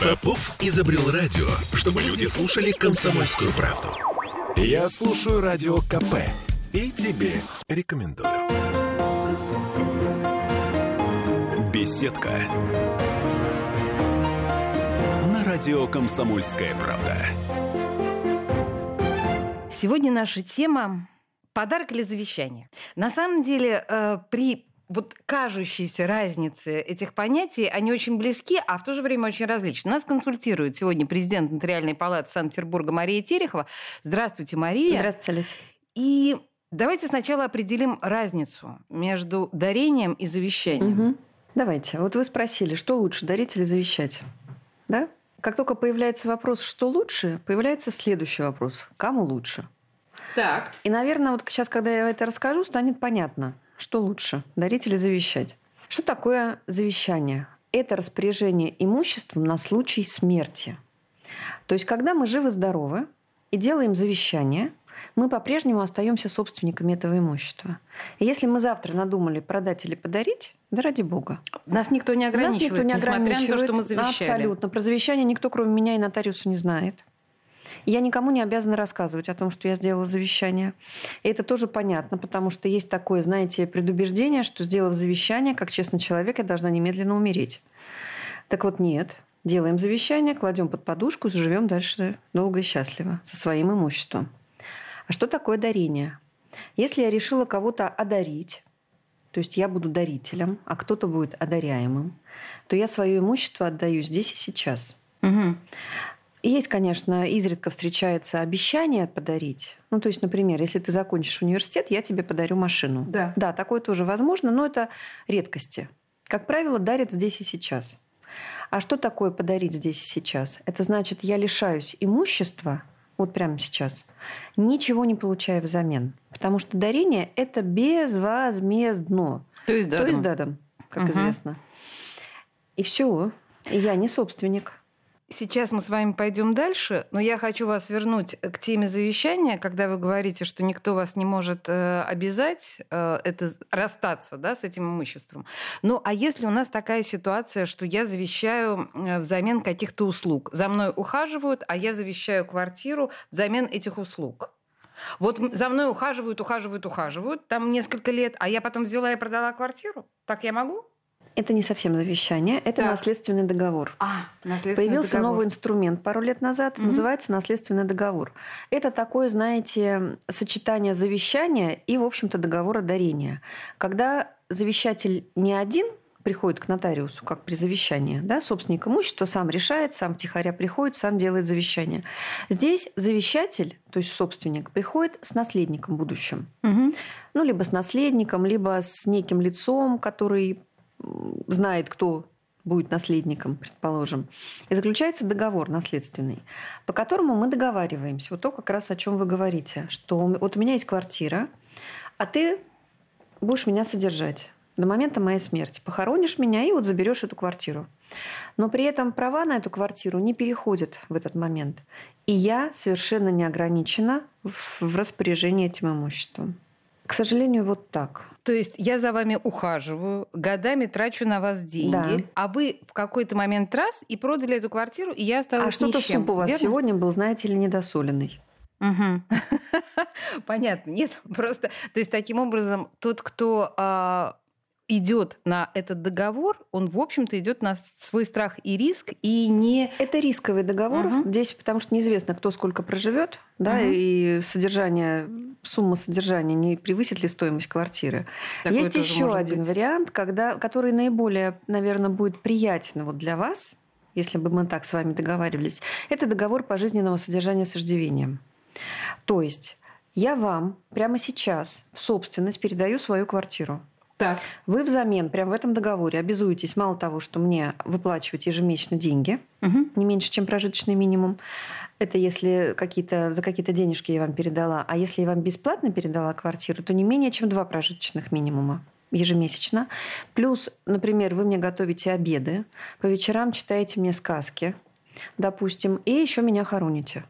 Попов изобрел радио, чтобы люди слушали комсомольскую правду. Я слушаю радио КП и тебе рекомендую. Беседка. На радио «Комсомольская правда». Сегодня наша тема «Подарок или завещание?». На самом деле, э, при вот кажущейся разницы этих понятий, они очень близки, а в то же время очень различны. Нас консультирует сегодня президент Нотариальной палаты Санкт-Петербурга Мария Терехова. Здравствуйте, Мария. Здравствуйте, Олеся. И давайте сначала определим разницу между дарением и завещанием. Угу. Давайте. Вот вы спросили, что лучше, дарить или завещать? Да? Как только появляется вопрос, что лучше, появляется следующий вопрос. Кому лучше? Так. И, наверное, вот сейчас, когда я это расскажу, станет понятно, что лучше, дарить или завещать. Что такое завещание? Это распоряжение имуществом на случай смерти. То есть, когда мы живы-здоровы и делаем завещание, мы по-прежнему остаемся собственниками этого имущества. И если мы завтра надумали продать или подарить, да ради бога. Нас никто не ограничивает, Нас никто не ограничивает. на то, что мы завещали. Абсолютно. Про завещание никто, кроме меня и нотариуса, не знает. Я никому не обязана рассказывать о том, что я сделала завещание. И это тоже понятно, потому что есть такое, знаете, предубеждение, что сделав завещание, как честный человек, я должна немедленно умереть. Так вот нет. Делаем завещание, кладем под подушку, живем дальше долго и счастливо со своим имуществом. А что такое дарение? Если я решила кого-то одарить, то есть я буду дарителем, а кто-то будет одаряемым, то я свое имущество отдаю здесь и сейчас. Угу. Есть, конечно, изредка встречается обещание подарить. Ну, то есть, например, если ты закончишь университет, я тебе подарю машину. Да. Да, такое тоже возможно, но это редкости. Как правило, дарят здесь и сейчас. А что такое подарить здесь и сейчас? Это значит, я лишаюсь имущества, вот прямо сейчас, ничего не получая взамен. Потому что дарение – это безвозмездно. То есть дадом. То есть дадом, как Угу. известно. И все. Я не собственник. Сейчас мы с вами пойдем дальше, но я хочу вас вернуть к теме завещания, когда вы говорите, что никто вас не может э, обязать э, это расстаться да, с этим имуществом. Ну, а если у нас такая ситуация, что я завещаю э, взамен каких-то услуг, за мной ухаживают, а я завещаю квартиру взамен этих услуг. Вот за мной ухаживают, ухаживают, ухаживают, там несколько лет, а я потом взяла и продала квартиру. Так я могу? Это не совсем завещание, это Так. наследственный договор. А, наследственный Появился договор. новый инструмент пару лет назад, Мгм. называется наследственный договор. Это такое, знаете, сочетание завещания и, в общем-то, договора дарения. Когда завещатель не один приходит к нотариусу, как при завещании, да, собственник имущества сам решает, сам втихаря приходит, сам делает завещание. Здесь завещатель, то есть собственник, приходит с наследником будущим. Мгм. Ну, либо с наследником, либо с неким лицом, который знает, кто будет наследником, предположим. И заключается договор наследственный, по которому мы договариваемся. Вот то, как раз о чем вы говорите, что вот у меня есть квартира, а ты будешь меня содержать до момента моей смерти. Похоронишь меня и вот заберешь эту квартиру. Но при этом права на эту квартиру не переходят в этот момент. И я совершенно не ограничена в распоряжении этим имуществом. К сожалению, вот так. То есть я за вами ухаживаю, годами трачу на вас деньги, Да. а вы в какой-то момент раз и продали эту квартиру, и я осталась А что-то суп у вас верно? сегодня был, знаете ли, недосоленный. Мгм. Понятно, нет, просто, то есть таким образом тот, кто а, идет на этот договор, он в общем-то идет на свой страх и риск и не Это рисковый договор Мгм. здесь, потому что неизвестно, кто сколько проживет, да, Мгм. и содержание, сумма содержания не превысит ли стоимость квартиры. Такое Есть еще один быть. вариант, когда, который наиболее, наверное, будет приятен вот для вас, если бы мы так с вами договаривались. Это договор пожизненного содержания с иждивением. То есть я вам прямо сейчас в собственность передаю свою квартиру. Так. Вы взамен, прямо в этом договоре, обязуетесь мало того, что мне выплачивать ежемесячно деньги, Мгм. не меньше, чем прожиточный минимум. Это если какие-то, за какие-то денежки я вам передала. А если я вам бесплатно передала квартиру, то не менее, чем два прожиточных минимума ежемесячно. Плюс, например, вы мне готовите обеды, по вечерам читаете мне сказки, допустим, и еще меня хороните.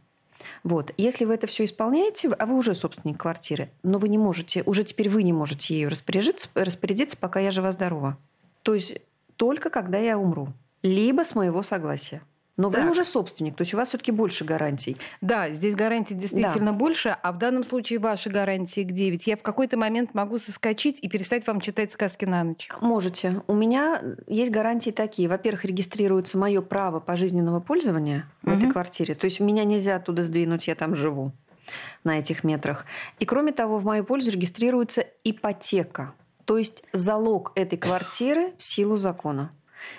Вот. Если вы это все исполняете, а вы уже собственник квартиры, но вы не можете, уже теперь вы не можете ею распоряжиться, распорядиться, пока я жива-здорова. То есть только когда я умру. Либо с моего согласия. Но Так. вы уже собственник, то есть у вас все-таки больше гарантий. Да, здесь гарантий действительно больше, а в данном случае ваши гарантии где? Ведь я в какой-то момент могу соскочить и перестать вам читать сказки на ночь. Можете. У меня есть гарантии такие. Во-первых, регистрируется мое право пожизненного пользования в этой квартире. То есть меня нельзя оттуда сдвинуть, я там живу на этих метрах. И кроме того, в мою пользу регистрируется ипотека. То есть залог этой квартиры в силу закона.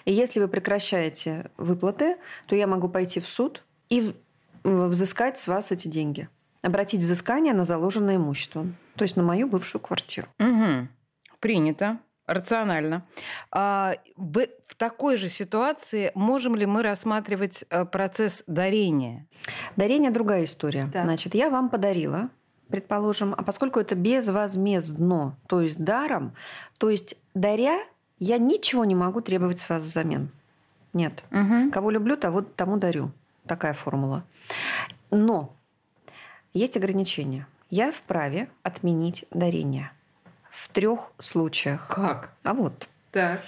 И если вы прекращаете выплаты, то я могу пойти в суд и взыскать с вас эти деньги. Обратить взыскание на заложенное имущество. То есть на мою бывшую квартиру. Угу. Принято. Рационально. А, в, в такой же ситуации можем ли мы рассматривать э, процесс дарения? Дарение другая история. Так. Значит, я вам подарила, предположим, а поскольку это безвозмездно, то есть даром, то есть даря, я ничего не могу требовать с вас взамен. Нет. Угу. Кого люблю, того, тому дарю. Такая формула. Но есть ограничения. Я вправе отменить дарение в трех случаях. Как? А вот. Так.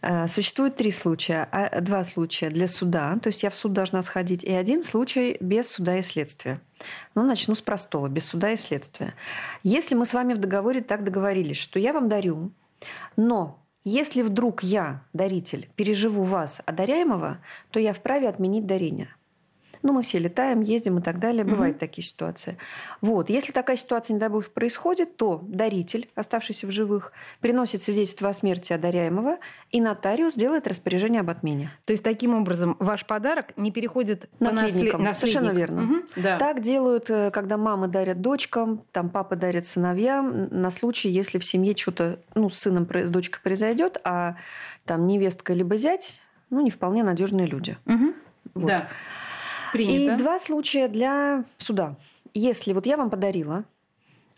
Э, Существует три случая. А, Два случая для суда, то есть я в суд должна сходить, и один случай без суда и следствия. Ну, начну с простого, без суда и следствия. Если мы с вами в договоре так договорились, что я вам дарю, но если вдруг я, даритель, переживу вас, одаряемого, то я вправе отменить дарение. Ну, мы все летаем, ездим и так далее. Бывают такие ситуации. Вот. Если такая ситуация, не дай бог, происходит, то даритель, оставшийся в живых, приносит свидетельство о смерти одаряемого, и нотариус делает распоряжение об отмене. То есть таким образом ваш подарок не переходит по Наследникам. наслед- Совершенно верно. Мгм. Да. Так делают, э, когда мамы дарят дочкам, там папы дарят сыновьям, на случай, если в семье что-то ну, с сыном, с дочкой произойдет, а там невестка либо зять, ну, не вполне надежные люди. Мгм. Вот. Да. Принято. И два случая для суда. Если вот я вам подарила,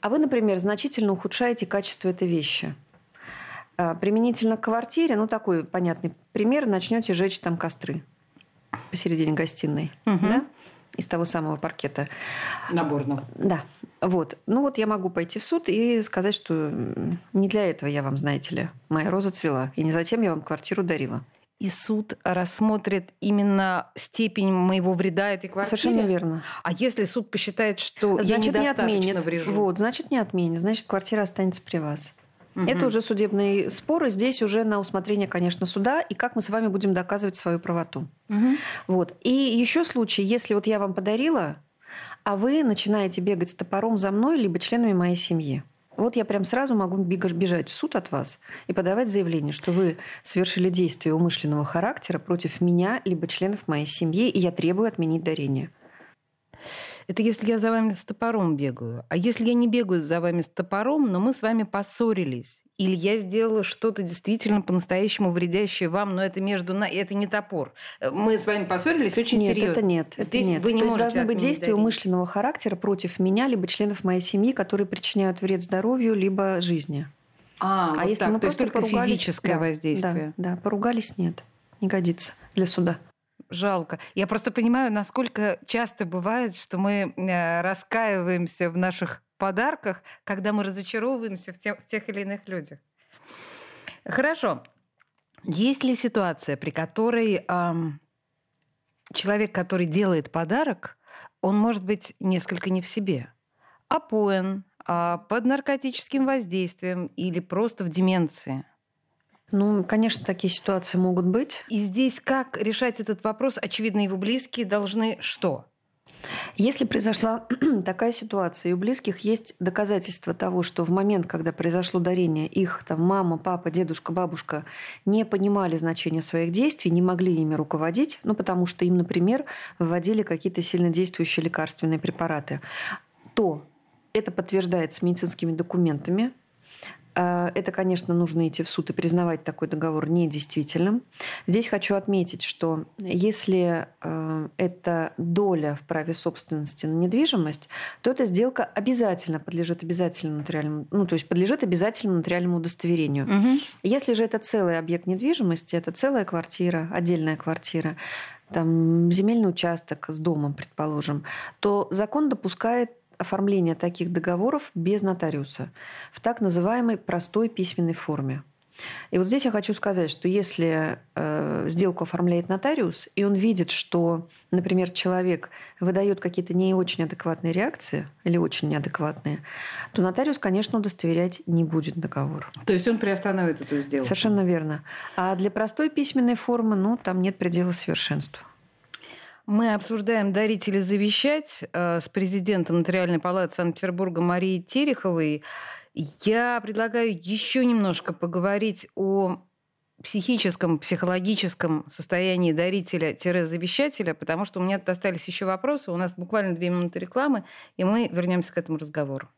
а вы, например, значительно ухудшаете качество этой вещи, а, применительно к квартире, ну такой понятный пример, начнете жечь там костры посередине гостиной, Мгм. да, из того самого паркета. Наборного. Да, вот. Ну вот я могу пойти в суд и сказать, что не для этого я вам, знаете ли, моя роза цвела, и не затем я вам квартиру дарила. И суд рассмотрит именно степень моего вреда этой квартире? Совершенно верно. А если суд посчитает, что я Значит, не недостаточно отменит. врежу? Вот, значит, не отменит. Значит, квартира останется при вас. Мгм. Это уже судебные споры. Здесь уже на усмотрение, конечно, суда. И как мы с вами будем доказывать свою правоту. Мгм. Вот. И еще случай, если вот я вам подарила, а вы начинаете бегать с топором за мной, либо членами моей семьи. Вот я прям сразу могу бежать в суд от вас и подавать заявление, что вы совершили действие умышленного характера против меня, либо членов моей семьи, и я требую отменить дарение. Это если я за вами с топором бегаю. А если я не бегаю за вами с топором, но мы с вами поссорились, или я сделала что-то действительно по-настоящему вредящее вам, но это между нами, это не топор. Э, Мы с вами поссорились очень нет, серьезно. это нет. Это Здесь нет. вы не То есть можете должны быть действия дарение. умышленного характера против меня, либо членов моей семьи, которые причиняют вред здоровью, либо жизни. А, вот если так, мы то есть просто только поругались- физическое да, воздействие. Да, да, поругались нет, не годится для суда. Жалко. Я просто понимаю, насколько часто бывает, что мы э, раскаиваемся в наших подарках, когда мы разочаровываемся в, те- в тех или иных людях. Хорошо. Есть ли ситуация, при которой ам, человек, который делает подарок, он может быть несколько не в себе, опоен, а, под наркотическим воздействием или просто в деменции? Ну, конечно, такие ситуации могут быть. И здесь как решать этот вопрос? Очевидно, его близкие должны что? Если произошла такая ситуация, и у близких есть доказательства того, что в момент, когда произошло дарение, их там мама, папа, дедушка, бабушка не понимали значения своих действий, не могли ими руководить, ну, потому что им, например, вводили какие-то сильнодействующие лекарственные препараты, то это подтверждается медицинскими документами, Это, конечно, нужно идти в суд и признавать такой договор недействительным. Здесь хочу отметить, что если э, это доля в праве собственности на недвижимость, то эта сделка обязательно подлежит обязательному нотариальному, ну, то есть подлежит обязательному нотариальному удостоверению. Если же это целый объект недвижимости, это целая квартира, отдельная квартира, там, земельный участок с домом, предположим, то закон допускает оформление таких договоров без нотариуса в так называемой простой письменной форме. И вот здесь я хочу сказать, что если э, сделку оформляет нотариус, и он видит, что, например, человек выдает какие-то не очень адекватные реакции или очень неадекватные, то нотариус, конечно, удостоверять не будет договор. То есть он приостанавливает эту сделку? Совершенно верно. А для простой письменной формы, ну, там нет предела совершенству. Мы обсуждаем дарители завещать э, с президентом Нотариальной палаты Санкт-Петербурга Марией Тереховой. Я предлагаю еще немножко поговорить о психическом, психологическом состоянии дарителя-завещателя, потому что у меня остались еще вопросы. У нас буквально две минуты рекламы, и мы вернемся к этому разговору.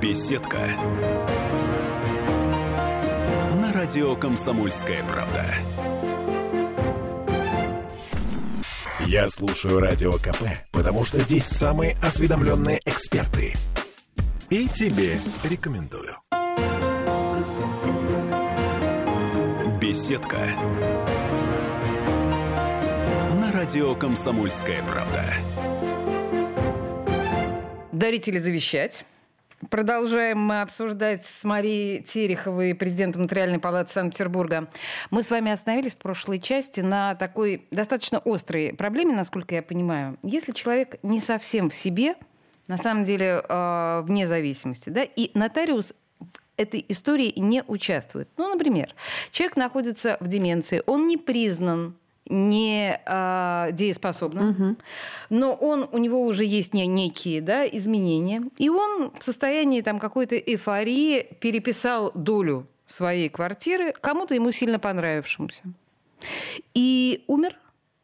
Беседка. На радио «Комсомольская правда». Я слушаю Радио КП, потому что здесь самые осведомленные эксперты. И тебе рекомендую. Беседка. На радио «Комсомольская правда». Дарители завещать. Продолжаем мы обсуждать с Марией Тереховой, президентом Нотариальной палаты Санкт-Петербурга. Мы с вами остановились в прошлой части на такой достаточно острой проблеме, насколько я понимаю. Если человек не совсем в себе, на самом деле э, вне зависимости, да, и нотариус этой истории не участвует. Ну, например, человек находится в деменции, он не признан не э, дееспособным, угу. но он, у него уже есть не, некие да, изменения, и он в состоянии там, какой-то эйфории переписал долю своей квартиры кому-то ему сильно понравившемуся. И умер.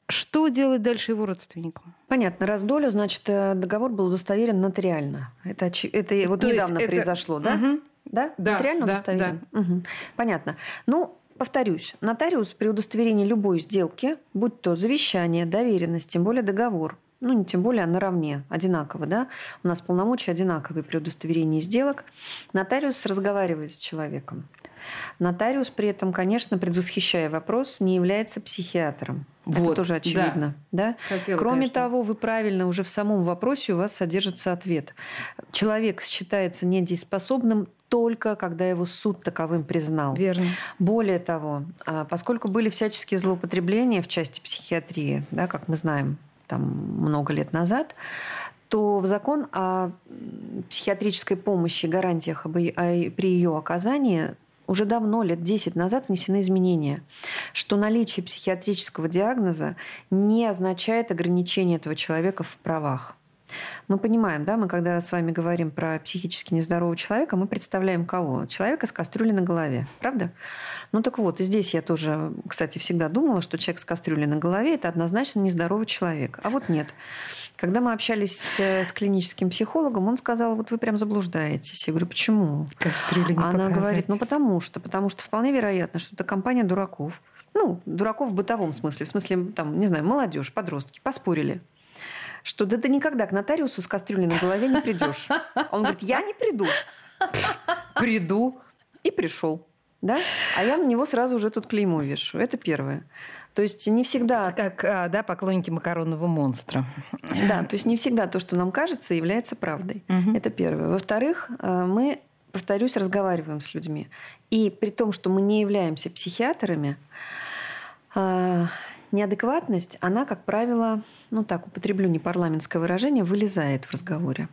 Что делать дальше его родственникам? Понятно. Раз долю, значит, э, договор был удостоверен нотариально. Это, это вот То недавно это... произошло, да? Угу. Да? да? Нотариально да, удостоверен? Да. Угу. Понятно. Ну, Повторюсь, нотариус при удостоверении любой сделки, будь то завещание, доверенность, тем более договор, ну, не тем более, а наравне, одинаково, да, у нас полномочия одинаковые при удостоверении сделок, нотариус разговаривает с человеком. Нотариус при этом, конечно, предвосхищая вопрос, не является психиатром. Вот, Это тоже очевидно. Да. Да? Хотела, Кроме конечно. того, вы правильно уже в самом вопросе у вас содержится ответ. Человек считается недееспособным только когда его суд таковым признал. Верно. Более того, а, поскольку были всяческие злоупотребления в части психиатрии, да, как мы знаем, там много лет назад, то в закон о психиатрической помощи, гарантиях при ее оказании уже давно, лет 10 назад, внесены изменения, что наличие психиатрического диагноза не означает ограничение этого человека в правах. Мы понимаем, да, мы когда с вами говорим про психически нездорового человека, мы представляем кого? Человека с кастрюлей на голове, правда? Ну так вот, и здесь я тоже, кстати, всегда думала, что человек с кастрюлей на голове – это однозначно нездоровый человек. А вот нет. Когда мы общались с, клиническим психологом, он сказал, вот вы прям заблуждаетесь. Я говорю, почему? Кастрюля не Она показать. говорит, ну потому что, потому что вполне вероятно, что это компания дураков. Ну, дураков в бытовом смысле. В смысле, там, не знаю, молодежь, подростки, поспорили что да ты никогда к нотариусу с кастрюлей на голове не придешь. Он говорит, я не приду. Приду. И пришел. Да? А я на него сразу уже тут клеймо вешу. Это первое. То есть не всегда... Это как а, да, поклонники макаронного монстра. Да, то есть не всегда то, что нам кажется, является правдой. Угу. Это первое. Во-вторых, э, мы, повторюсь, разговариваем с людьми. И при том, что мы не являемся психиатрами, э, неадекватность, она, как правило, ну так, употреблю не парламентское выражение, вылезает в разговоре.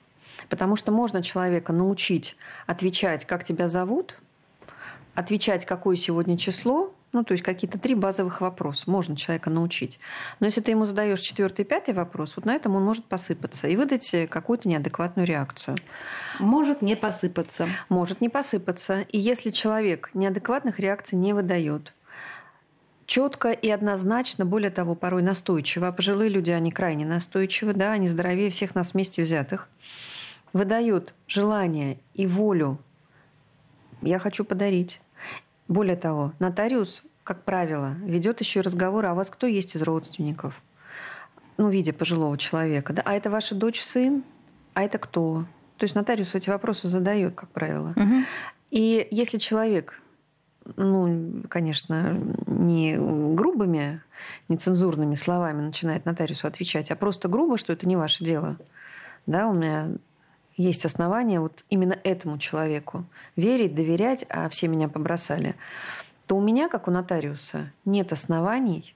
Потому что можно человека научить отвечать, как тебя зовут, отвечать, какое сегодня число, ну, то есть какие-то три базовых вопроса можно человека научить. Но если ты ему задаешь четвертый, пятый вопрос, вот на этом он может посыпаться и выдать какую-то неадекватную реакцию. Может не посыпаться. Может не посыпаться. И если человек неадекватных реакций не выдает, четко и однозначно, более того, порой настойчиво. А пожилые люди, они крайне настойчивы, да, они здоровее всех нас вместе взятых. Выдают желание и волю «я хочу подарить». Более того, нотариус, как правило, ведет еще и разговор, а у вас кто есть из родственников? Ну, в виде пожилого человека. Да? А это ваша дочь, сын? А это кто? То есть нотариус эти вопросы задает, как правило. Угу. И если человек ну, конечно, не грубыми, нецензурными словами начинает нотариусу отвечать, а просто грубо, что это не ваше дело. Да, у меня есть основания вот именно этому человеку верить, доверять, а все меня побросали, то у меня, как у нотариуса, нет оснований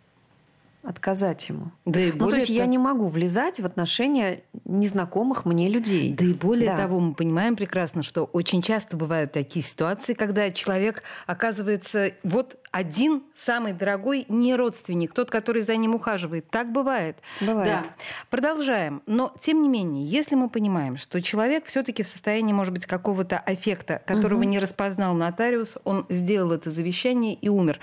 отказать ему. Да и более ну, то есть того... я не могу влезать в отношения незнакомых мне людей. Да и более да. того, мы понимаем прекрасно, что очень часто бывают такие ситуации, когда человек оказывается вот один самый дорогой не родственник, тот, который за ним ухаживает. Так бывает. Бывает. Да. Продолжаем. Но тем не менее, если мы понимаем, что человек все-таки в состоянии, может быть, какого-то аффекта, которого угу. не распознал нотариус, он сделал это завещание и умер.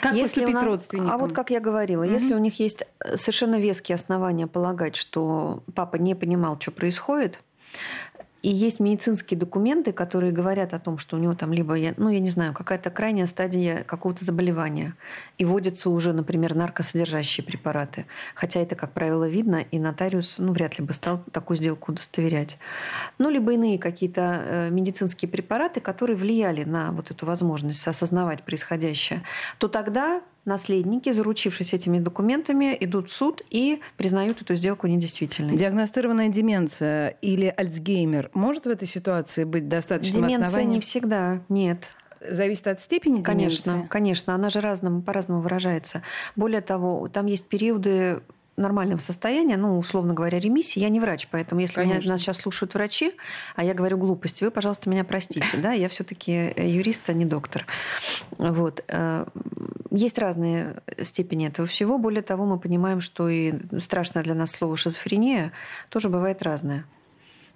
Как если поступить нас, родственникам? А вот как я говорила, угу. если у них есть э, совершенно веские основания полагать, что папа не понимал, что происходит, и есть медицинские документы, которые говорят о том, что у него там либо, ну, я не знаю, какая-то крайняя стадия какого-то заболевания. И вводятся уже, например, наркосодержащие препараты. Хотя это, как правило, видно, и нотариус, ну, вряд ли бы стал такую сделку удостоверять. Ну, либо иные какие-то э, медицинские препараты, которые влияли на вот эту возможность осознавать происходящее, то тогда наследники, заручившись этими документами, идут в суд и признают эту сделку недействительной. Диагностированная деменция или Альцгеймер может в этой ситуации быть достаточным Деменция основанием? не всегда, нет. Зависит от степени конечно, деменции? Конечно, она же разному, по-разному выражается. Более того, там есть периоды нормального состояния, ну, условно говоря, ремиссии. Я не врач, поэтому если меня, нас сейчас слушают врачи, а я говорю глупости, вы, пожалуйста, меня простите. Да? Я все-таки юрист, а не доктор. Вот. Есть разные степени этого всего. Более того, мы понимаем, что и страшное для нас слово шизофрения тоже бывает разное.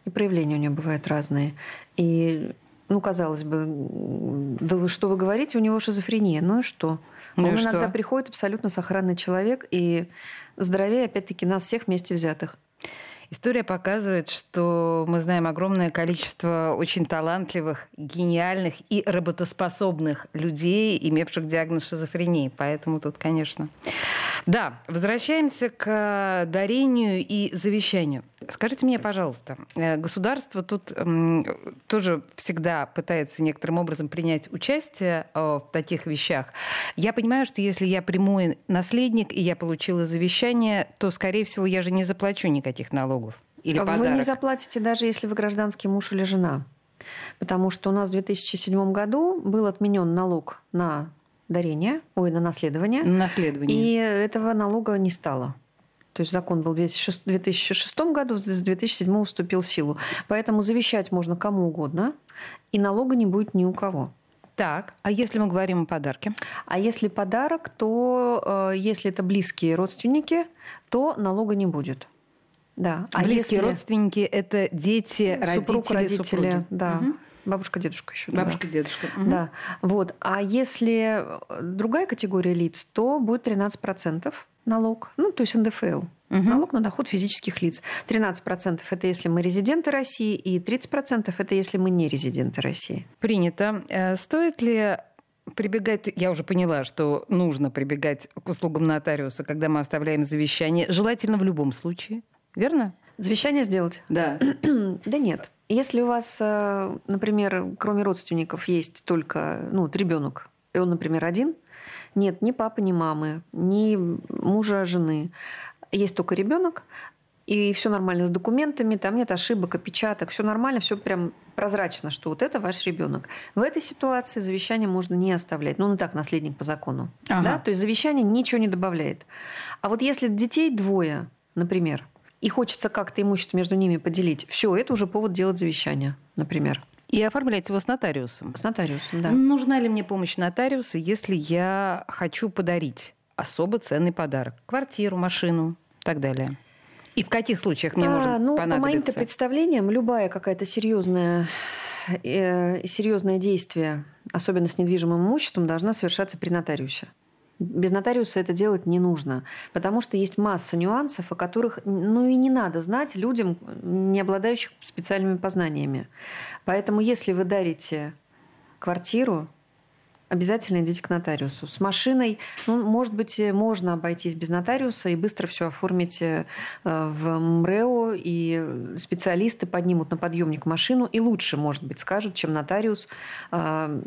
И проявления у нее бывают разные. И ну, казалось бы, да вы что вы говорите, у него шизофрения. Ну и что? Ну Он и иногда что? приходит абсолютно сохранный человек и здоровее, опять-таки, нас всех вместе взятых. История показывает, что мы знаем огромное количество очень талантливых, гениальных и работоспособных людей, имевших диагноз шизофрении. Поэтому тут, конечно. Да, возвращаемся к дарению и завещанию. Скажите мне, пожалуйста, э, государство тут тоже всегда пытается некоторым образом принять участие э, в таких вещах. Я понимаю, что если я прямой наследник и я получила завещание, то, скорее всего, я же не заплачу никаких налогов или Вы подарок. не заплатите, даже если вы гражданский муж или жена. Потому что у нас в 2007 году был отменен налог на дарение, ой, на наследование. Наследование. И этого налога не стало. То есть закон был в 2006 году, с 2007 вступил в силу. Поэтому завещать можно кому угодно, и налога не будет ни у кого. Так, а если мы говорим о подарке? А если подарок, то э, если это близкие родственники, то налога не будет. Да. А близкие если... родственники это дети, Супруг, родители, родители, супруги. да. Угу. Бабушка, дедушка еще. Бабушка, да. дедушка. Угу. Да. Вот. А если другая категория лиц, то будет 13% налог, ну, то есть НДФЛ. Угу. Налог на доход физических лиц. 13% это если мы резиденты России, и 30% это если мы не резиденты России. Принято. Э, стоит ли прибегать, я уже поняла, что нужно прибегать к услугам нотариуса, когда мы оставляем завещание, желательно в любом случае, верно? Завещание сделать? Да. да нет. Если у вас, э, например, кроме родственников есть только ну, вот ребенок, и он, например, один, нет ни папы, ни мамы, ни мужа, жены, есть только ребенок, и все нормально с документами, там нет ошибок, опечаток, все нормально, все прям прозрачно, что вот это ваш ребенок. В этой ситуации завещание можно не оставлять. Ну, он и так наследник по закону. Ага. Да? То есть завещание ничего не добавляет. А вот если детей двое, например, и хочется как-то имущество между ними поделить, все, это уже повод делать завещание, например. И оформлять его с нотариусом. С нотариусом, да. Нужна ли мне помощь нотариуса, если я хочу подарить особо ценный подарок? Квартиру, машину и так далее. И в каких случаях мне а, может ну, понадобиться? По моим представлениям, любая какая-то серьезная э, серьезное действие, особенно с недвижимым имуществом, должна совершаться при нотариусе. Без нотариуса это делать не нужно, потому что есть масса нюансов, о которых ну и не надо знать людям, не обладающих специальными познаниями. Поэтому если вы дарите квартиру, обязательно идите к нотариусу. С машиной, ну, может быть, можно обойтись без нотариуса и быстро все оформить э, в МРЭО, и специалисты поднимут на подъемник машину, и лучше, может быть, скажут, чем нотариус, э,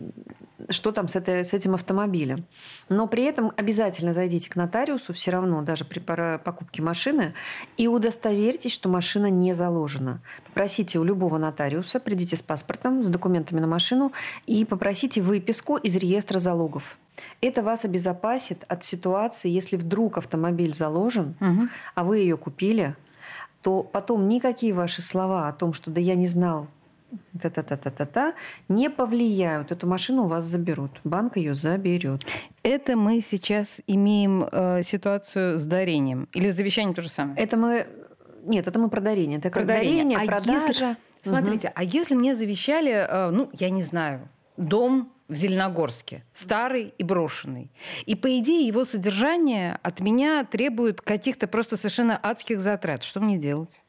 что там с, этой, с этим автомобилем. Но при этом обязательно зайдите к нотариусу все равно, даже при покупке машины, и удостоверьтесь, что машина не заложена. Попросите у любого нотариуса, придите с паспортом, с документами на машину и попросите выписку из реестра залогов. Это вас обезопасит от ситуации, если вдруг автомобиль заложен, угу. а вы ее купили, то потом никакие ваши слова о том, что да я не знал, та-та-та-та-та-та, не повлияют. Эту машину у вас заберут. Банк ее заберет. Это мы сейчас имеем э, ситуацию с дарением. Или с завещанием то же самое? Это мы... Нет, это мы про дарение. Это про дарение, а продажа. Если... Смотрите, угу. а если мне завещали, э, ну, я не знаю, дом в Зеленогорске, старый и брошенный. И, по идее, его содержание от меня требует каких-то просто совершенно адских затрат. Что мне делать?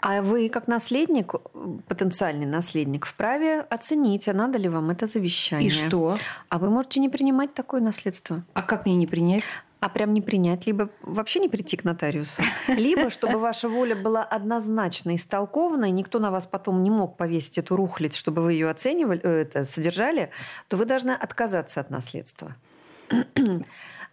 А вы, как наследник, потенциальный наследник, вправе оценить, а надо ли вам это завещание. И что? А вы можете не принимать такое наследство. А как мне не принять? А прям не принять, либо вообще не прийти к нотариусу, либо чтобы ваша воля была однозначно истолкована, и никто на вас потом не мог повесить эту рухлядь, чтобы вы ее оценивали, э, это, содержали, то вы должны отказаться от наследства.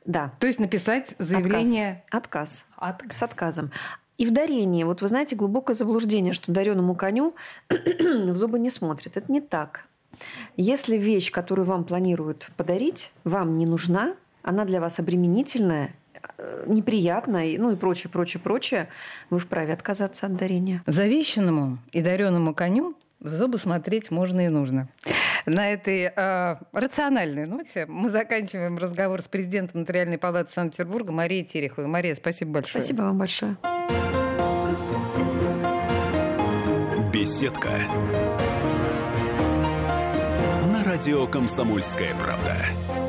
Да. То есть написать заявление... Отказ. Отказ. Отказ. С отказом. И в дарении, вот вы знаете, глубокое заблуждение, что дареному коню в зубы не смотрят. Это не так. Если вещь, которую вам планируют подарить, вам не нужна, она для вас обременительная, э, неприятная, ну и прочее, прочее, прочее, вы вправе отказаться от дарения. Завещанному и дареному коню в зубы смотреть можно и нужно. На этой э, рациональной ноте мы заканчиваем разговор с президентом Нотариальной палаты Санкт-Петербурга Марией Тереховой. Мария, спасибо большое. Спасибо вам большое. Беседка. На радио «Комсомольская правда».